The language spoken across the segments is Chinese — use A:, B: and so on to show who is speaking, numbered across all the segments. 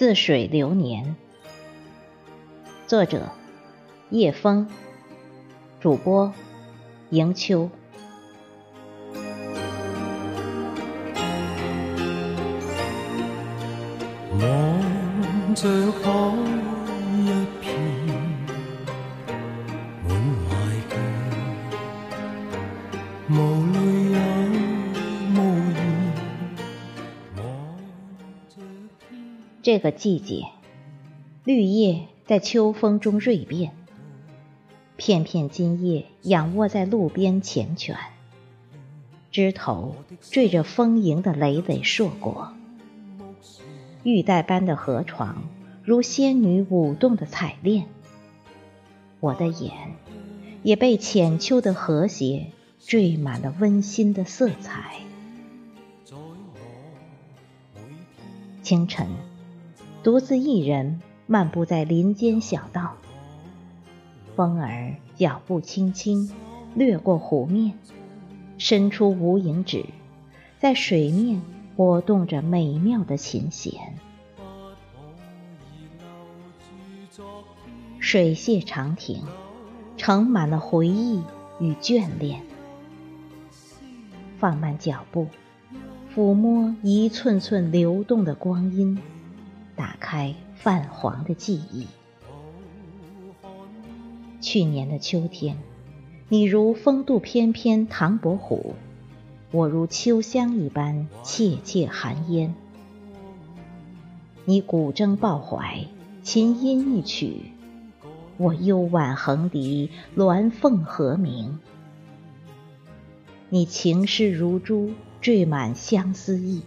A: 似水流年，作者叶枫，主播迎秋。望着海这个季节，绿叶在秋风中锐变，片片金叶仰卧在路边缱绻，枝头缀着丰盈的累累硕果。玉带般的河床，如仙女舞动的彩链。我的眼也被浅秋的和谐缀满了温馨的色彩。清晨，独自一人漫步在林间小道，风儿脚步轻轻掠过湖面，伸出无影指，在水面。拨动着美妙的琴弦，水榭长亭，盛满了回忆与眷恋。放慢脚步，抚摸一寸寸流动的光阴，打开泛黄的记忆。去年的秋天，你如风度翩翩唐伯虎。我如秋香一般切切含烟，你古筝抱怀，琴音一曲，我幽婉横笛，鸾凤和鸣。你情诗如珠，缀满相思意，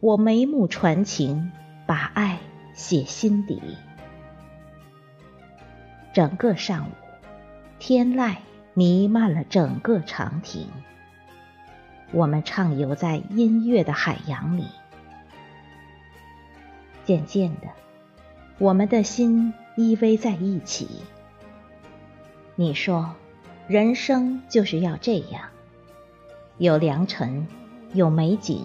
A: 我眉目传情，把爱写心底。整个上午，天籁弥漫了整个长亭。我们畅游在音乐的海洋里，渐渐的，我们的心依偎在一起。你说，人生就是要这样，有良辰，有美景，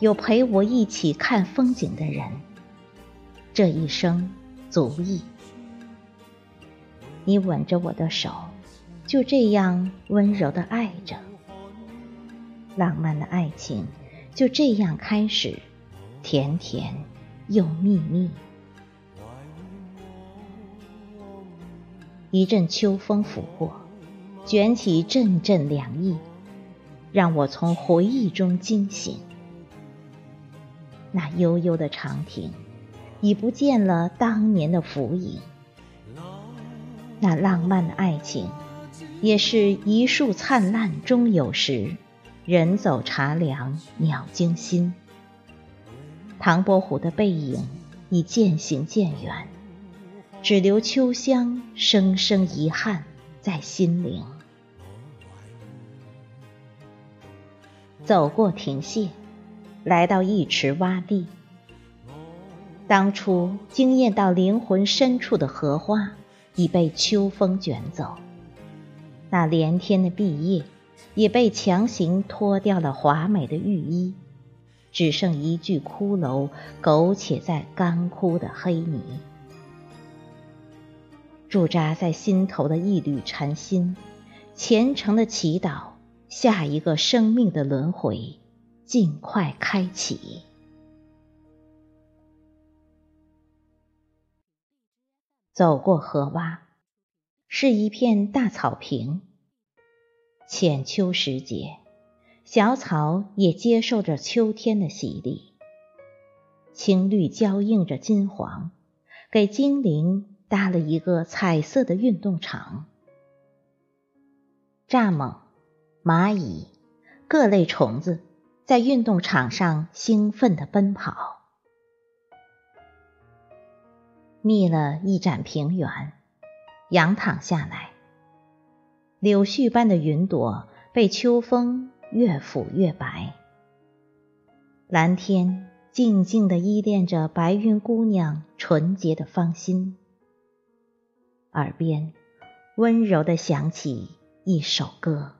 A: 有陪我一起看风景的人，这一生足矣。你吻着我的手，就这样温柔的爱着。浪漫的爱情就这样开始，甜甜又蜜蜜。一阵秋风拂过，卷起阵阵凉意，让我从回忆中惊醒。那悠悠的长亭，已不见了当年的浮影。那浪漫的爱情，也是一树灿烂终有时。人走茶凉，鸟惊心。唐伯虎的背影已渐行渐远，只留秋香声声遗憾在心灵。走过亭榭，来到一池洼地，当初惊艳到灵魂深处的荷花，已被秋风卷走。那连天的碧叶。也被强行脱掉了华美的浴衣，只剩一具骷髅苟且在干枯的黑泥。驻扎在心头的一缕禅心，虔诚的祈祷下一个生命的轮回尽快开启。走过河洼，是一片大草坪。浅秋时节，小草也接受着秋天的洗礼，青绿交映着金黄，给精灵搭了一个彩色的运动场。蚱蜢、蚂蚁、各类虫子在运动场上兴奋地奔跑。觅了一盏平原，仰躺下来。柳絮般的云朵被秋风越抚越白，蓝天静静地依恋着白云姑娘纯洁的芳心，耳边温柔地响起一首歌：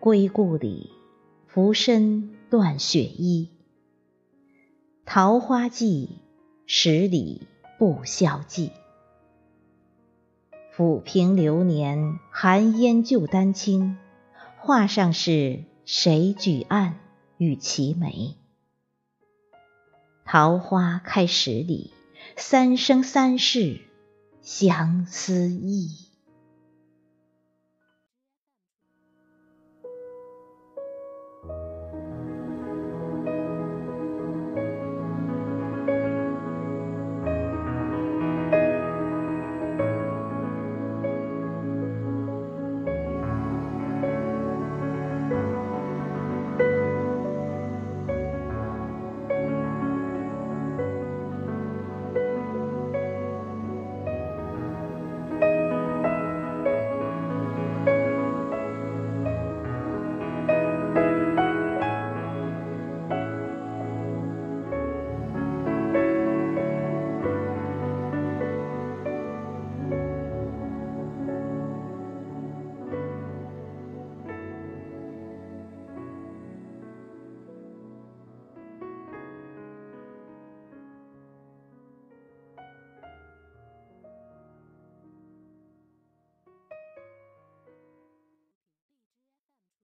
A: 归故里，浮生断雪衣，桃花记，十里不消寄。抚平流年，寒烟旧丹青，画上是谁举案与齐眉？桃花开十里，三生三世相思意。